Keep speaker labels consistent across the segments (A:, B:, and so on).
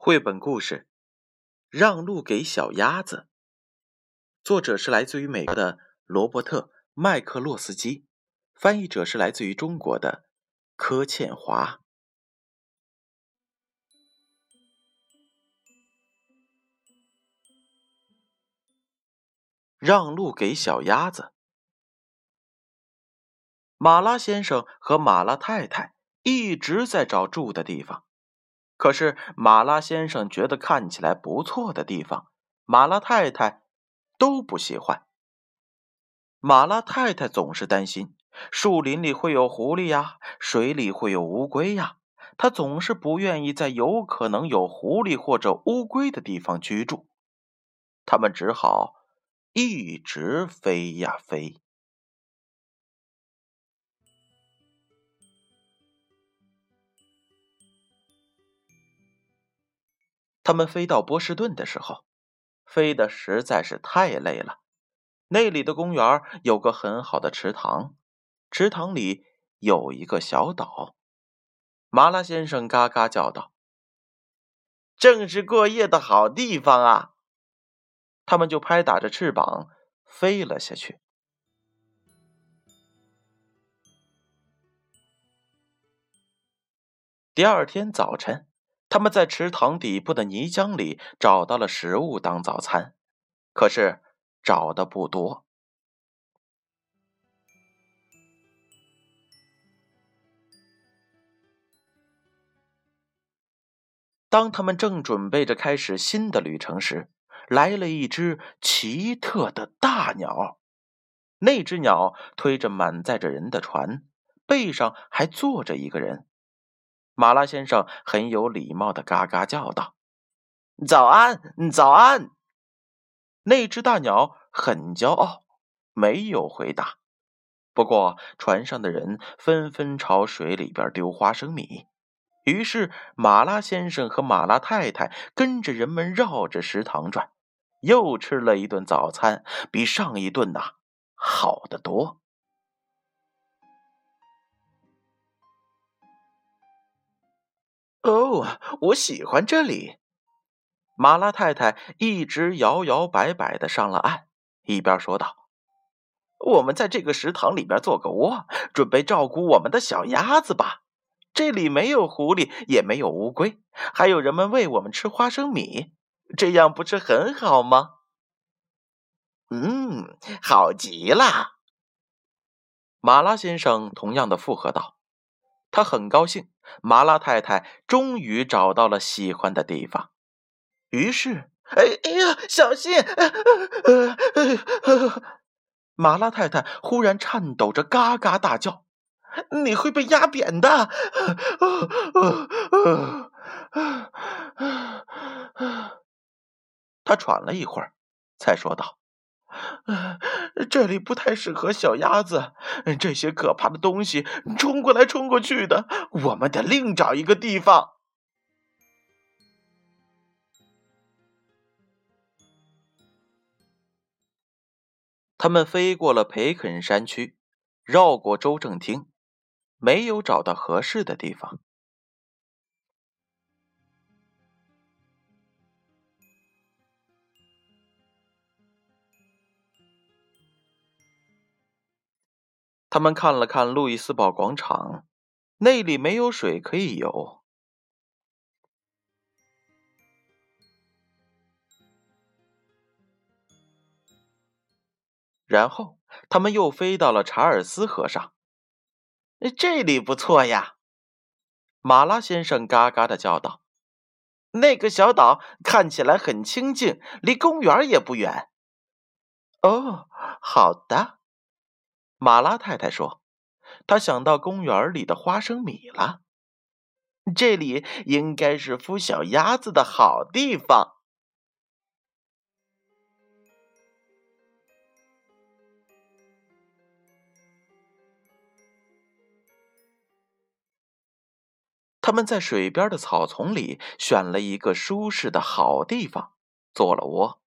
A: 绘本故事《让路给小鸭子》，作者是来自于美国的罗伯特·麦克洛斯基，翻译者是来自于中国的柯倩华。让路给小鸭子。马拉先生和马拉太太一直在找住的地方。可是马拉先生觉得看起来不错的地方，马拉太太都不喜欢。马拉太太总是担心树林里会有狐狸呀，水里会有乌龟呀，她总是不愿意在有可能有狐狸或者乌龟的地方居住。他们只好一直飞呀飞。他们飞到波士顿的时候，飞的实在是太累了。那里的公园有个很好的池塘，池塘里有一个小岛。麻辣先生嘎嘎叫道：“正是过夜的好地方啊！”他们就拍打着翅膀飞了下去。第二天早晨。他们在池塘底部的泥浆里找到了食物当早餐，可是找的不多。当他们正准备着开始新的旅程时，来了一只奇特的大鸟。那只鸟推着满载着人的船，背上还坐着一个人。马拉先生很有礼貌的嘎嘎叫道：“早安，早安！”那只大鸟很骄傲，没有回答。不过船上的人纷纷朝水里边丢花生米，于是马拉先生和马拉太太跟着人们绕着食堂转，又吃了一顿早餐，比上一顿呐好得多。哦，我喜欢这里。马拉太太一直摇摇摆摆的上了岸，一边说道：“我们在这个食堂里边做个窝，准备照顾我们的小鸭子吧。这里没有狐狸，也没有乌龟，还有人们喂我们吃花生米，这样不是很好吗？”“嗯，好极了。”马拉先生同样的附和道。他很高兴，麻辣太太终于找到了喜欢的地方。于是，哎哎呀，小心！麻辣太太忽然颤抖着，嘎嘎大叫：“你会被压扁的！”他喘了一会儿，才说道。这里不太适合小鸭子，这些可怕的东西冲过来冲过去的，我们得另找一个地方。他们飞过了培肯山区，绕过州政厅，没有找到合适的地方。他们看了看路易斯堡广场，那里没有水可以游。然后他们又飞到了查尔斯河上，这里不错呀！马拉先生嘎嘎的叫道：“那个小岛看起来很清静，离公园也不远。”哦，好的。马拉太太说：“她想到公园里的花生米了，这里应该是孵小鸭子的好地方。”他们在水边的草丛里选了一个舒适的好地方，做了窝。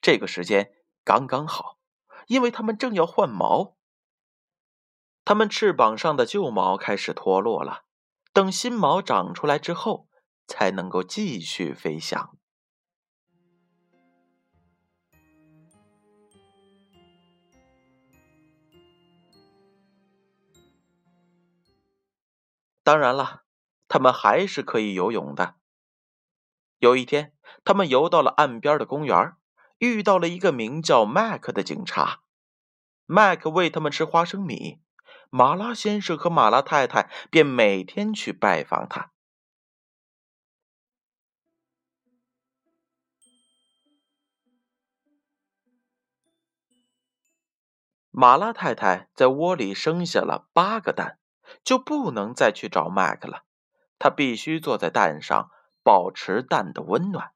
A: 这个时间刚刚好，因为他们正要换毛。它们翅膀上的旧毛开始脱落了，等新毛长出来之后，才能够继续飞翔。当然了，他们还是可以游泳的。有一天，他们游到了岸边的公园，遇到了一个名叫麦克的警察。麦克喂他们吃花生米，马拉先生和马拉太太便每天去拜访他。马拉太太在窝里生下了八个蛋。就不能再去找麦克了，他必须坐在蛋上，保持蛋的温暖。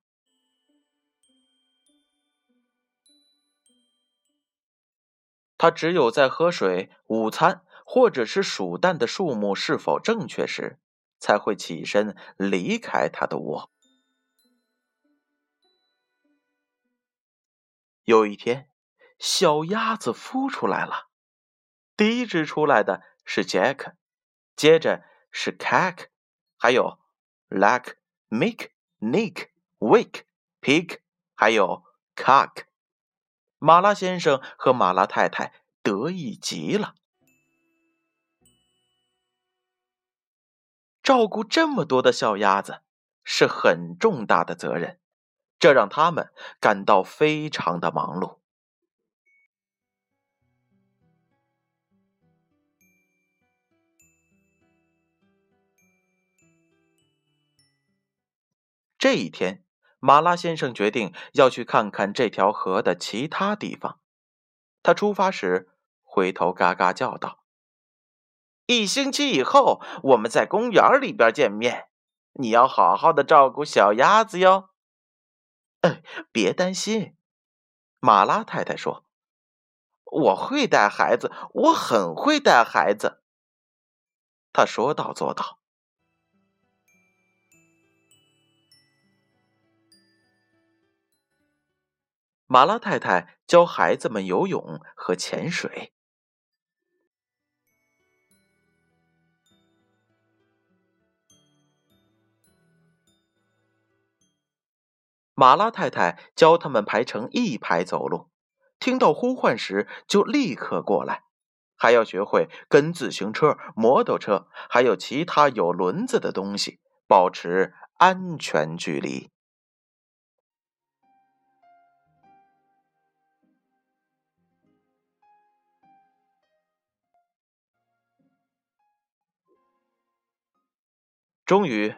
A: 他只有在喝水、午餐或者是数蛋的数目是否正确时，才会起身离开他的窝。有一天，小鸭子孵出来了，第一只出来的是 Jack，。接着是 cack，还有 Lack、Mick、Nick、Wake、Pick，还有 cock。马拉先生和马拉太太得意极了。照顾这么多的小鸭子是很重大的责任，这让他们感到非常的忙碌。这一天，马拉先生决定要去看看这条河的其他地方。他出发时回头嘎嘎叫道：“一星期以后，我们在公园里边见面。你要好好的照顾小鸭子哟。”“哎，别担心。”马拉太太说，“我会带孩子，我很会带孩子。”他说到做到。马拉太太教孩子们游泳和潜水。马拉太太教他们排成一排走路，听到呼唤时就立刻过来，还要学会跟自行车、摩托车还有其他有轮子的东西保持安全距离。终于，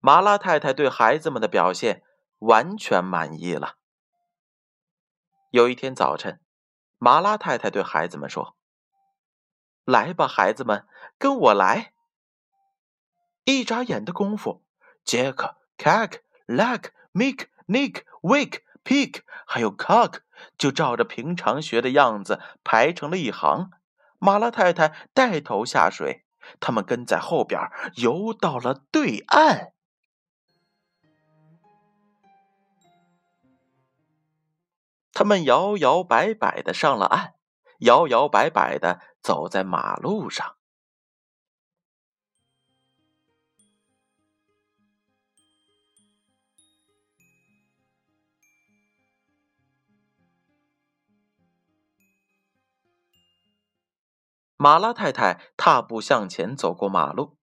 A: 马拉太太对孩子们的表现完全满意了。有一天早晨，马拉太太对孩子们说：“来吧，孩子们，跟我来。”一眨眼的功夫，杰克、Cack、Lack、Mick、Nick、Wake、Pig 还有 Cock 就照着平常学的样子排成了一行。马拉太太带头下水。他们跟在后边游到了对岸。他们摇摇摆摆的上了岸，摇摇摆摆的走在马路上。马拉太太踏步向前走过马路，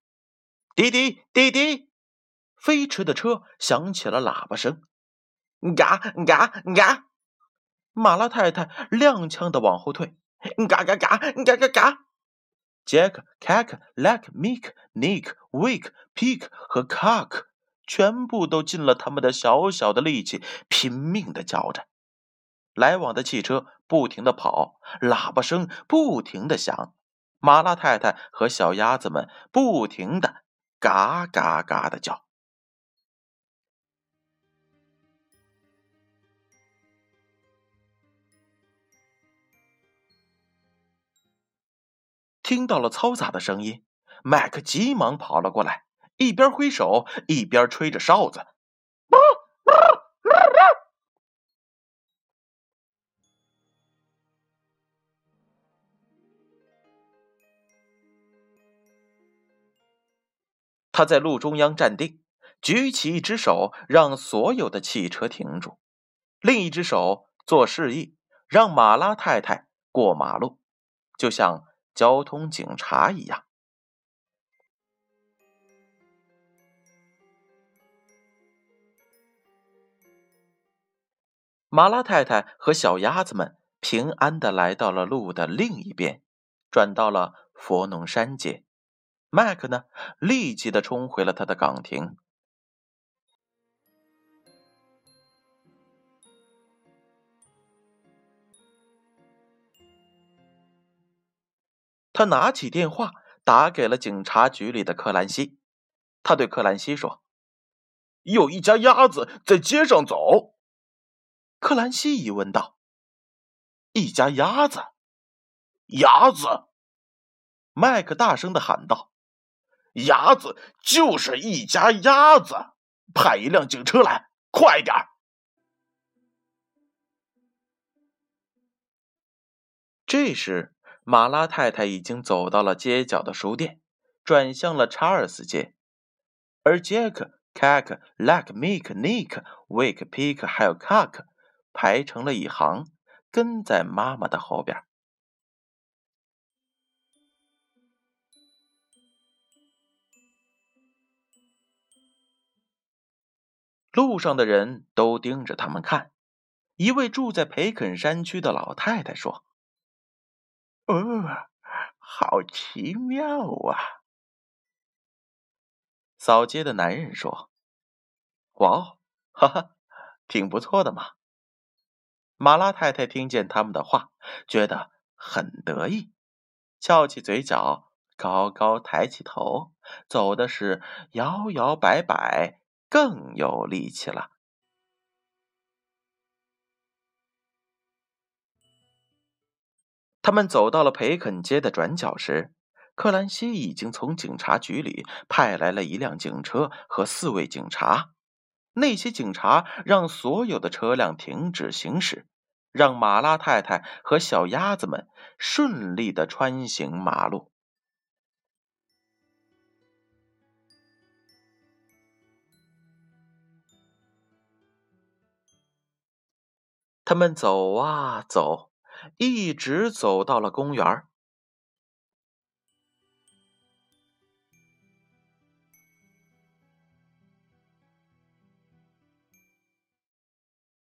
A: 滴滴滴滴，飞驰的车响起了喇叭声，嘎嘎嘎！马拉太太踉跄的往后退，嘎嘎嘎嘎嘎嘎！杰克、凯克、莱克、米克、尼克、维克、皮克和 Cuck 全部都尽了他们的小小的力气，拼命的叫着。来往的汽车不停的跑，喇叭声不停的响。马拉太太和小鸭子们不停的嘎嘎嘎的叫。听到了嘈杂的声音，麦克急忙跑了过来，一边挥手一边吹着哨子。他在路中央站定，举起一只手，让所有的汽车停住；另一只手做示意，让马拉太太过马路，就像交通警察一样。马拉太太和小鸭子们平安的来到了路的另一边，转到了佛农山街。麦克呢，立即的冲回了他的岗亭。他拿起电话，打给了警察局里的克兰西。他对克兰西说：“有一家鸭子在街上走。”克兰西疑问道：“一家鸭子？鸭子？”麦克大声的喊道：“鸭子就是一家鸭子！派一辆警车来，快点！”这时。马拉太太已经走到了街角的书店，转向了查尔斯街，而杰克、凯克、拉克、米克、尼克、维克、皮克还有卡克排成了一行，跟在妈妈的后边。路上的人都盯着他们看。一位住在培肯山区的老太太说。哦，好奇妙啊！扫街的男人说：“哇哦，哈哈，挺不错的嘛。”马拉太太听见他们的话，觉得很得意，翘起嘴角，高高抬起头，走的是摇摇摆摆，更有力气了。他们走到了培肯街的转角时，克兰西已经从警察局里派来了一辆警车和四位警察。那些警察让所有的车辆停止行驶，让马拉太太和小鸭子们顺利的穿行马路。他们走啊走。一直走到了公园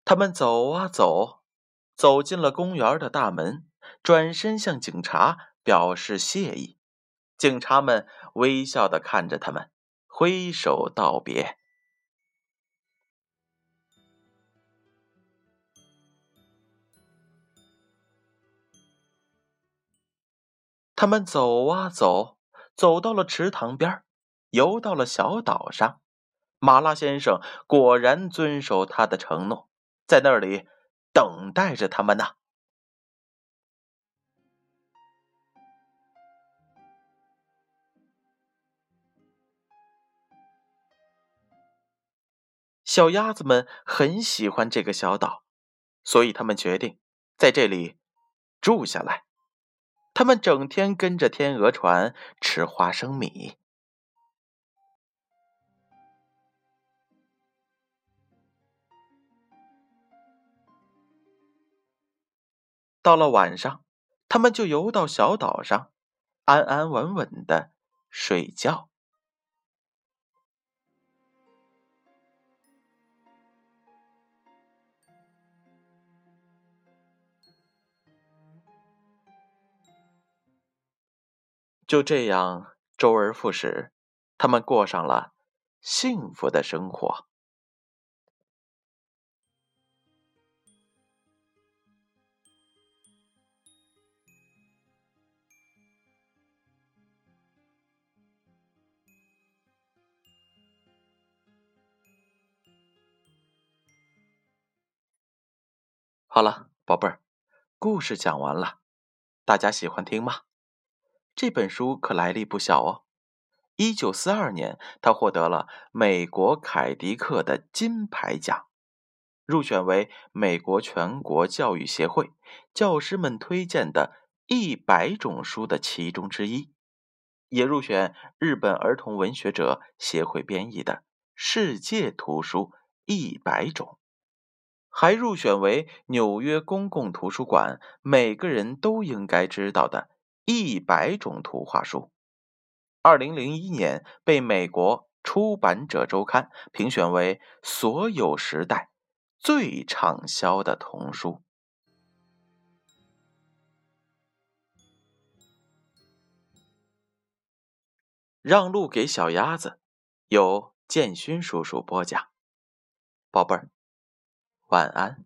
A: 他们走啊走，走进了公园的大门，转身向警察表示谢意。警察们微笑的看着他们，挥手道别。他们走啊走，走到了池塘边，游到了小岛上。马拉先生果然遵守他的承诺，在那里等待着他们呢。小鸭子们很喜欢这个小岛，所以他们决定在这里住下来。他们整天跟着天鹅船吃花生米。到了晚上，他们就游到小岛上，安安稳稳的睡觉。就这样，周而复始，他们过上了幸福的生活。好了，宝贝儿，故事讲完了，大家喜欢听吗？这本书可来历不小哦。一九四二年，他获得了美国凯迪克的金牌奖，入选为美国全国教育协会教师们推荐的一百种书的其中之一，也入选日本儿童文学者协会编译的世界图书一百种，还入选为纽约公共图书馆每个人都应该知道的一百种图画书。二零零一年被美国出版者周刊评选为所有时代最畅销的童书。让路给小鸭子，由建勋叔叔播讲。宝贝儿，晚安。